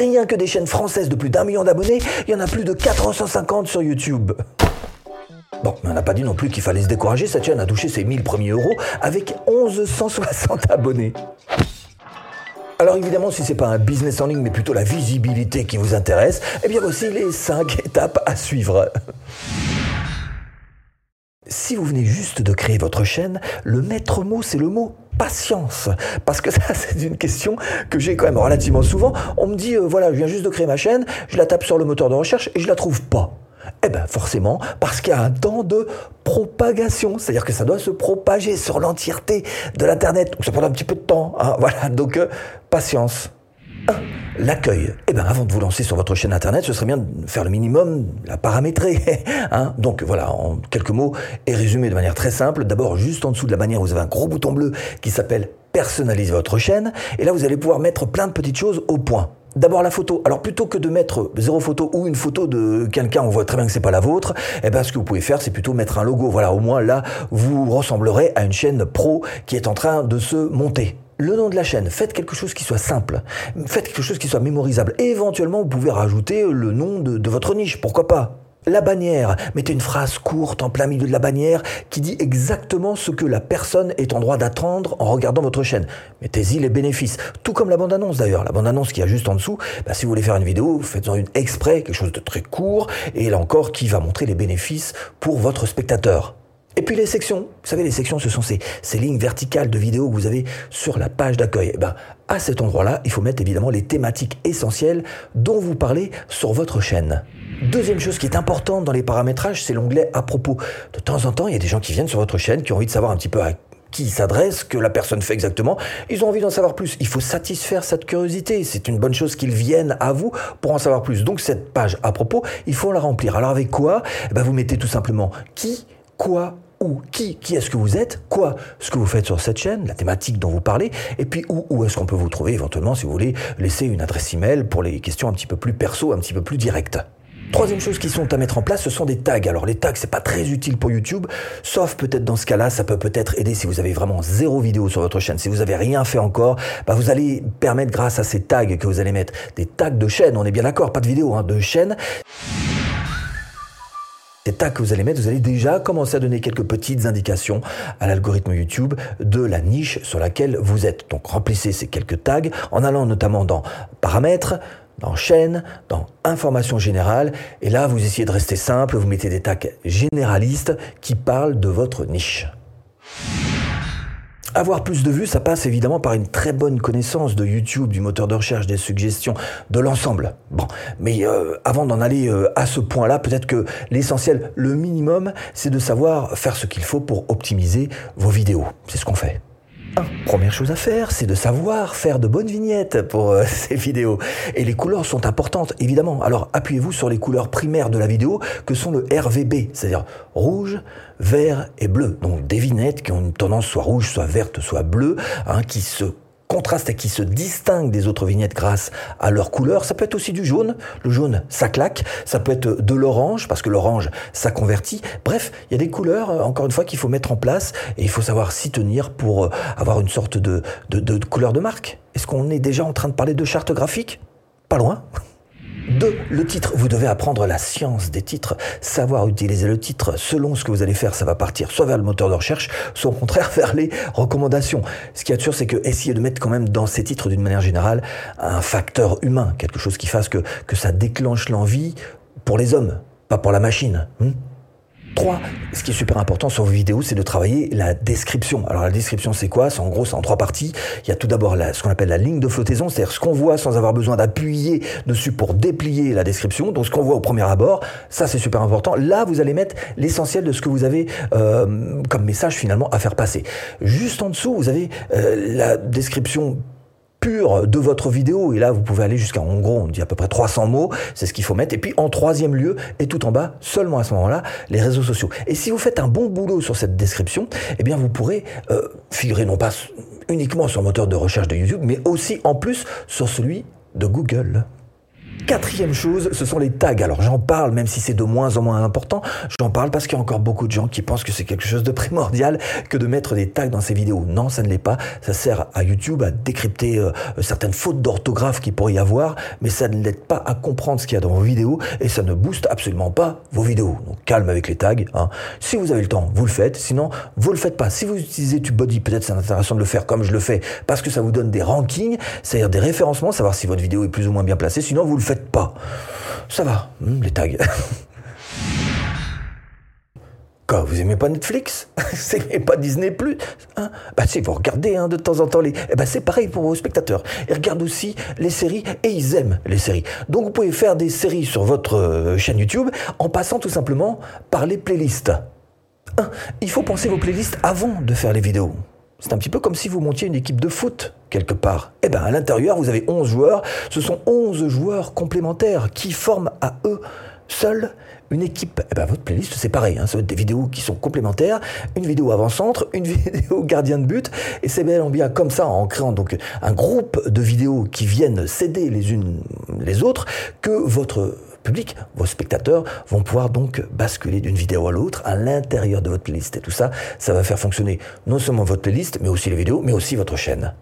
Rien que des chaînes françaises de plus d'un million d'abonnés, il y en a plus de 450 sur YouTube. Bon, mais on n'a pas dit non plus qu'il fallait se décourager, cette chaîne a touché ses 1000 premiers euros avec 1160 abonnés. Alors évidemment, si c'est pas un business en ligne, mais plutôt la visibilité qui vous intéresse, eh bien voici les 5 étapes à suivre. Si vous venez juste de créer votre chaîne, le maître mot, c'est le mot patience. Parce que ça, c'est une question que j'ai quand même relativement souvent. On me dit, euh, voilà, je viens juste de créer ma chaîne, je la tape sur le moteur de recherche et je la trouve pas. Eh bien forcément, parce qu'il y a un temps de propagation, c'est-à-dire que ça doit se propager sur l'entièreté de l'Internet, donc ça prend un petit peu de temps. Hein, voilà, donc euh, patience. L'accueil. Eh bien, avant de vous lancer sur votre chaîne internet, ce serait bien de faire le minimum, la paramétrer. Hein? Donc voilà, en quelques mots, et résumé de manière très simple. D'abord, juste en dessous de la bannière, vous avez un gros bouton bleu qui s'appelle Personnaliser votre chaîne. Et là, vous allez pouvoir mettre plein de petites choses au point. D'abord la photo. Alors plutôt que de mettre zéro photo ou une photo de quelqu'un, on voit très bien que c'est pas la vôtre. Eh ben ce que vous pouvez faire, c'est plutôt mettre un logo. Voilà, au moins là, vous ressemblerez à une chaîne pro qui est en train de se monter le nom de la chaîne, faites quelque chose qui soit simple, faites quelque chose qui soit mémorisable. Et éventuellement, vous pouvez rajouter le nom de, votre niche, pourquoi pas la bannière. Mettez une phrase courte en plein milieu de la bannière qui dit exactement ce que la personne est en droit d'attendre en regardant votre chaîne. Mettez-y les bénéfices. Tout comme la bande-annonce d'ailleurs. La bande-annonce qui a juste en dessous, bah, si vous voulez faire une vidéo, faites-en une exprès, quelque chose de très court, et là encore qui va montrer les bénéfices pour votre spectateur. Et puis les sections, vous savez, les sections, ce sont ces, ces lignes verticales de vidéos que vous avez sur la page d'accueil. Eh ben, à cet endroit-là, il faut mettre évidemment les thématiques essentielles dont vous parlez sur votre chaîne. Deuxième chose qui est importante dans les paramétrages, c'est l'onglet à propos. De temps en temps, il y a des gens qui viennent sur votre chaîne, qui ont envie de savoir un petit peu à qui s'adresse, que la personne fait exactement. Ils ont envie d'en savoir plus. Il faut satisfaire cette curiosité. C'est une bonne chose qu'ils viennent à vous pour en savoir plus. Donc cette page à propos, il faut la remplir. Alors avec quoi? Eh ben, Vous mettez tout simplement qui, quoi, où, qui, qui est-ce que vous êtes, quoi, ce que vous faites sur cette chaîne, la thématique dont vous parlez, et puis où, où est-ce qu'on peut vous trouver éventuellement si vous voulez laisser une adresse email pour les questions un petit peu plus perso, un petit peu plus directes. Troisième chose qui sont à mettre en place, ce sont des tags. Alors les tags, c'est pas très utile pour YouTube, sauf peut-être dans ce cas-là, ça peut peut-être aider si vous avez vraiment zéro vidéo sur votre chaîne. Si vous avez rien fait encore, bah vous allez permettre grâce à ces tags que vous allez mettre des tags de chaîne. On est bien d'accord, pas de vidéo, hein, de chaîne. Ces tags que vous allez mettre, vous allez déjà commencer à donner quelques petites indications à l'algorithme YouTube de la niche sur laquelle vous êtes. Donc remplissez ces quelques tags en allant notamment dans paramètres, dans chaîne, dans information générale, et là vous essayez de rester simple, vous mettez des tags généralistes qui parlent de votre niche. Avoir plus de vues, ça passe évidemment par une très bonne connaissance de YouTube, du moteur de recherche, des suggestions, de l'ensemble. Bon, mais euh, avant d'en aller euh, à ce point-là, peut-être que l'essentiel, le minimum, c'est de savoir faire ce qu'il faut pour optimiser vos vidéos. C'est ce qu'on fait. Première chose à faire, c'est de savoir faire de bonnes vignettes pour euh, ces vidéos. Et les couleurs sont importantes, évidemment. Alors appuyez-vous sur les couleurs primaires de la vidéo, que sont le RVB, c'est-à-dire rouge, vert et bleu. Donc des vignettes qui ont une tendance soit rouge, soit verte, soit bleue, hein, qui se contraste et qui se distingue des autres vignettes grâce à leur couleur. Ça peut être aussi du jaune. Le jaune, ça claque. Ça peut être de l'orange, parce que l'orange, ça convertit. Bref, il y a des couleurs, euh, encore une fois, qu'il faut mettre en place et il faut savoir s'y tenir pour euh, avoir une sorte de, de, de couleur de marque. Est-ce qu'on est déjà en train de parler de charte graphique? Pas loin. 2. Le titre. Vous devez apprendre la science des titres, savoir utiliser le titre. Selon ce que vous allez faire, ça va partir soit vers le moteur de recherche, soit au contraire vers les recommandations. Ce qui est sûr, c'est que essayez de mettre quand même dans ces titres, d'une manière générale, un facteur humain, quelque chose qui fasse que, que ça déclenche l'envie pour les hommes, pas pour la machine. Hmm 3. Ce qui est super important sur vos vidéos, c'est de travailler la description. Alors la description, c'est quoi? C'est en gros, c'est en trois parties. Il y a tout d'abord ce qu'on appelle la ligne de flottaison, c'est-à-dire ce qu'on voit sans avoir besoin d'appuyer dessus pour déplier la description. Donc ce qu'on voit au premier abord, ça c'est super important. Là, vous allez mettre l'essentiel de ce que vous avez euh, comme message finalement à faire passer. Juste en dessous, vous avez euh, la description pure de votre vidéo. Et là, vous pouvez aller jusqu'à, en gros, on dit à peu près 300 mots. C'est ce qu'il faut mettre. Et puis, en troisième lieu, et tout en bas, seulement à ce moment-là, les réseaux sociaux. Et si vous faites un bon boulot sur cette description, eh bien, vous pourrez euh, figurer non pas uniquement sur le moteur de recherche de YouTube, mais aussi en plus sur celui de Google. Quatrième chose, ce sont les tags. Alors j'en parle, même si c'est de moins en moins important, j'en parle parce qu'il y a encore beaucoup de gens qui pensent que c'est quelque chose de primordial que de mettre des tags dans ses vidéos. Non, ça ne l'est pas. Ça sert à YouTube à décrypter euh, certaines fautes d'orthographe qu'il pourrait y avoir, mais ça ne l'aide pas à comprendre ce qu'il y a dans vos vidéos et ça ne booste absolument pas vos vidéos. Donc calme avec les tags. Hein. Si vous avez le temps, vous le faites. Sinon, vous le faites pas. Si vous utilisez TubeBuddy, peut-être c'est intéressant de le faire comme je le fais parce que ça vous donne des rankings, c'est-à-dire des référencements, savoir si votre vidéo est plus ou moins bien placée. Sinon, vous le faites pas. Ça va, hmm, les tags. Quand vous aimez pas Netflix? Vous aimez pas Disney Plus? Hein? Bah si, vous regardez hein, de temps en temps les... Eh ben c'est pareil pour vos spectateurs. Ils regardent aussi les séries et ils aiment les séries. Donc vous pouvez faire des séries sur votre euh, chaîne YouTube en passant tout simplement par les playlists. Il faut penser vos playlists avant de faire les vidéos. C'est un petit peu comme si vous montiez une équipe de foot quelque part. Eh bien, à l'intérieur, vous avez 11 joueurs. Ce sont 11 joueurs complémentaires qui forment à eux seuls une équipe. Eh ben, votre playlist, c'est pareil. Hein. Ça va être des vidéos qui sont complémentaires, une vidéo avant-centre, une vidéo gardien de but. Et c'est bien bien comme ça, en créant donc un groupe de vidéos qui viennent s'aider les unes les autres, que votre public, vos spectateurs vont pouvoir donc basculer d'une vidéo à l'autre à l'intérieur de votre playlist. Et tout ça, ça va faire fonctionner non seulement votre playlist, mais aussi les vidéos, mais aussi votre chaîne.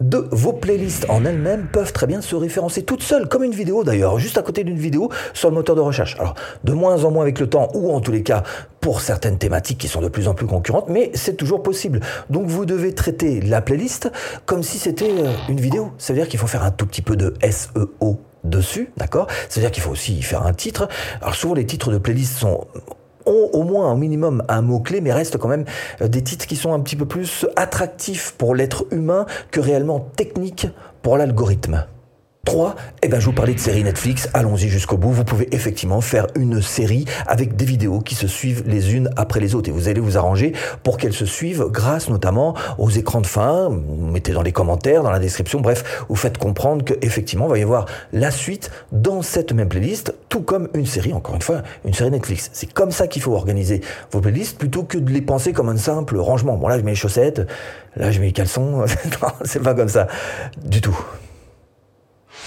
De vos playlists en elles-mêmes peuvent très bien se référencer toutes seules, comme une vidéo d'ailleurs, juste à côté d'une vidéo sur le moteur de recherche. Alors, de moins en moins avec le temps, ou en tous les cas pour certaines thématiques qui sont de plus en plus concurrentes, mais c'est toujours possible. Donc vous devez traiter la playlist comme si c'était euh, une vidéo. Ça veut dire qu'il faut faire un tout petit peu de SEO dessus, d'accord? C'est-à-dire qu'il faut aussi y faire un titre. Alors souvent les titres de playlist ont au moins un minimum un mot-clé, mais restent quand même euh, des titres qui sont un petit peu plus attractifs pour l'être humain que réellement techniques pour l'algorithme. 3, eh ben, je vous parlais de série Netflix, allons-y jusqu'au bout. Vous pouvez effectivement faire une série avec des vidéos qui se suivent les unes après les autres. Et vous allez vous arranger pour qu'elles se suivent grâce notamment aux écrans de fin. Vous mettez dans les commentaires, dans la description, bref, vous faites comprendre qu'effectivement, il va y avoir la suite dans cette même playlist, tout comme une série, encore une fois, une série Netflix. C'est comme ça qu'il faut organiser vos playlists plutôt que de les penser comme un simple rangement. Bon, là, je mets les chaussettes, là, je mets les caleçons. non, c'est pas comme ça du tout.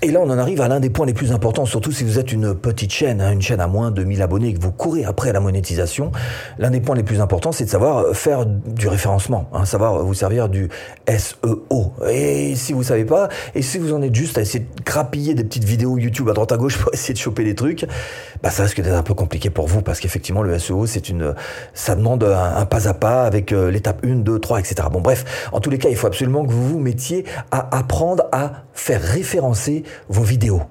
Et là, on en arrive à l'un des points les plus importants, surtout si vous êtes une petite chaîne, hein, une chaîne à moins de 1000 abonnés et que vous courez après la monétisation. L'un des points les plus importants, c'est de savoir faire du référencement, hein, savoir vous servir du SEO. Et si vous savez pas, et si vous en êtes juste à essayer de grappiller des petites vidéos YouTube à droite à gauche pour essayer de choper des trucs, bah ça risque d'être un peu compliqué pour vous parce qu'effectivement le SEO, c'est une, ça demande un, pas à pas avec euh, l'étape 1, 2, 3, etc. Bon bref, en tous les cas, il faut absolument que vous vous mettiez à apprendre à faire référencer vos vidéos.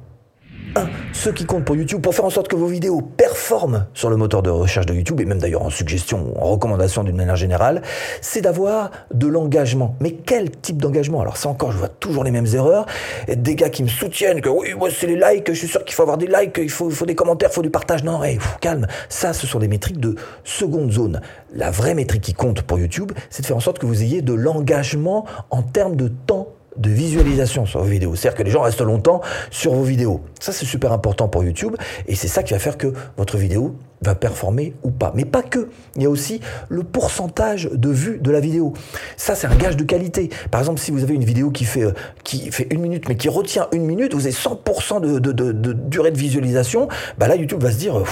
1. Ce qui compte pour YouTube, pour faire en sorte que vos vidéos performent sur le moteur de recherche de YouTube, et même d'ailleurs en suggestion, en recommandation d'une manière générale, c'est d'avoir de l'engagement. Mais quel type d'engagement? Alors ça encore, je vois toujours les mêmes erreurs. Des gars qui me soutiennent que oui, moi c'est les likes, je suis sûr qu'il faut avoir des likes, il faut, des commentaires, il faut du partage. Non, calme. Ça, ce sont des métriques de seconde zone. La vraie métrique qui compte pour YouTube, c'est de faire en sorte que vous ayez de l'engagement en termes de temps de visualisation sur vos vidéos. C'est-à-dire que les gens restent longtemps sur vos vidéos. Ça, c'est super important pour YouTube et c'est ça qui va faire que votre vidéo va performer ou pas. Mais pas que. Il y a aussi le pourcentage de vues de la vidéo. Ça, c'est un gage de qualité. Par exemple, si vous avez une vidéo qui fait, euh, qui fait une minute, mais qui retient une minute, vous avez 100% de, durée de visualisation, bah là, YouTube va se dire,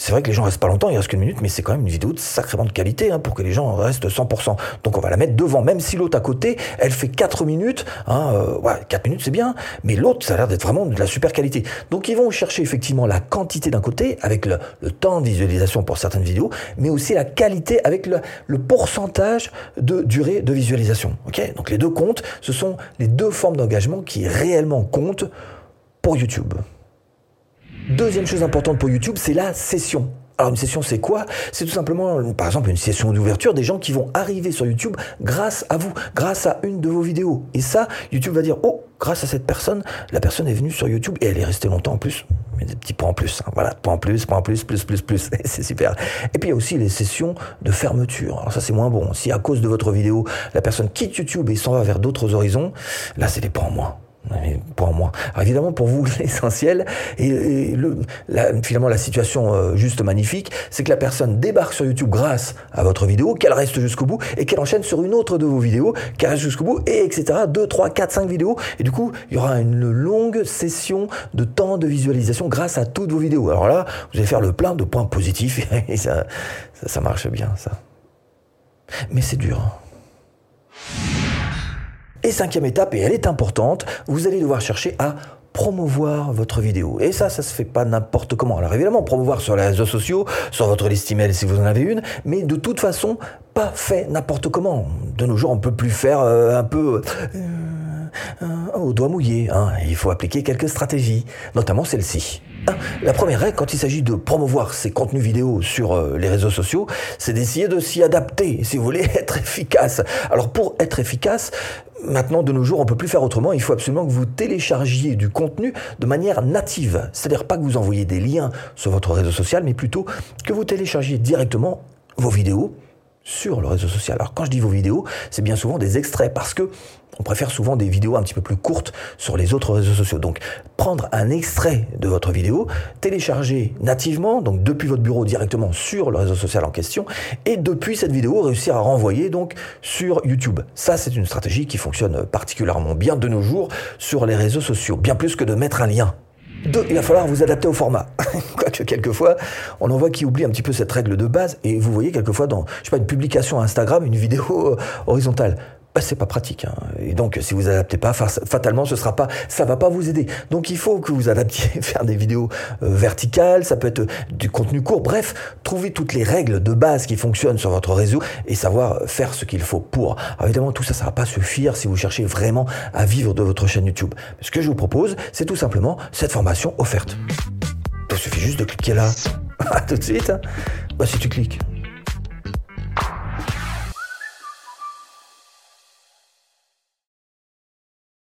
c'est vrai que les gens restent pas longtemps, il reste qu'une minute, mais c'est quand même une vidéo de sacrément de qualité hein, pour que les gens restent 100%. Donc on va la mettre devant, même si l'autre à côté, elle fait 4 minutes. Hein, euh, ouais, 4 minutes c'est bien, mais l'autre, ça a l'air d'être vraiment de la super qualité. Donc ils vont chercher effectivement la quantité d'un côté, avec le, temps de visualisation pour certaines vidéos, mais aussi la qualité avec le, pourcentage de durée de visualisation. ok? Donc les deux comptes, ce sont les deux formes d'engagement qui réellement comptent pour YouTube. Deuxième chose importante pour YouTube, c'est la session. Alors une session, c'est quoi? C'est tout simplement, par exemple, une session d'ouverture des gens qui vont arriver sur YouTube grâce à vous, grâce à une de vos vidéos. Et ça, YouTube va dire, oh, grâce à cette personne, la personne est venue sur YouTube et elle est restée longtemps en plus. Des petits points en plus. Hein. Voilà, points en plus, points en plus, plus, plus, plus. c'est super. Et puis il y a aussi les sessions de fermeture. Alors ça, c'est moins bon. Si à cause de votre vidéo, la personne quitte YouTube et s'en va vers d'autres horizons, là, c'est des points en moins. Points en moins. Alors évidemment, pour vous, l'essentiel, et, le, finalement la situation euh, juste magnifique, c'est que la personne débarque sur YouTube grâce à votre vidéo, qu'elle reste jusqu'au bout, et qu'elle enchaîne sur une autre de vos vidéos, qu'elle reste jusqu'au bout, et etc. 2, 3, 4, 5 vidéos, et du coup, il y aura une longue session de temps de visualisation grâce à toutes vos vidéos. Alors là, vous allez faire le plein de points positifs, et ça, ça, marche bien, ça. Mais c'est dur. Et cinquième étape, et elle est importante, vous allez devoir chercher à promouvoir votre vidéo. Et ça, ça se fait pas n'importe comment. Alors évidemment, promouvoir sur les réseaux sociaux, sur votre liste email si vous en avez une, mais de toute façon, pas fait n'importe comment. De nos jours, on peut plus faire euh, un peu euh, euh, au doigt mouillé. Hein. Il faut appliquer quelques stratégies, notamment celle-ci. La première règle, quand il s'agit de promouvoir ses contenus vidéo sur les réseaux sociaux, c'est d'essayer de s'y adapter, si vous voulez être efficace. Alors pour être efficace, Maintenant, de nos jours, on peut plus faire autrement. Il faut absolument que vous téléchargiez du contenu de manière native. C'est-à-dire pas que vous envoyez des liens sur votre réseau social, mais plutôt que vous téléchargiez directement vos vidéos sur le réseau social. Alors quand je dis vos vidéos, c'est bien souvent des extraits parce que on préfère souvent des vidéos un petit peu plus courtes sur les autres réseaux sociaux. Donc prendre un extrait de votre vidéo, télécharger nativement, donc depuis votre bureau directement sur le réseau social en question, et depuis cette vidéo réussir à renvoyer donc sur YouTube. Ça c'est une stratégie qui fonctionne particulièrement bien de nos jours sur les réseaux sociaux, bien plus que de mettre un lien deux, il va falloir vous adapter au format. Quoique quelquefois, on en voit qui oublie un petit peu cette règle de base. Et vous voyez quelquefois dans, je sais pas, une publication Instagram, une vidéo euh, horizontale bah, c'est pas pratique. Hein. Et donc, si vous adaptez pas, fatalement, ce sera pas, ça va pas vous aider. Donc, il faut que vous adaptiez, faire des vidéos euh, verticales, ça peut être du contenu court. Bref, trouvez toutes les règles de base qui fonctionnent sur votre réseau et savoir faire ce qu'il faut pour. Alors, évidemment, tout ça, ça va pas suffire si vous cherchez vraiment à vivre de votre chaîne YouTube. Ce que je vous propose, c'est tout simplement cette formation offerte. Il suffit juste de cliquer là. tout de suite. Hein. Bah, si tu cliques.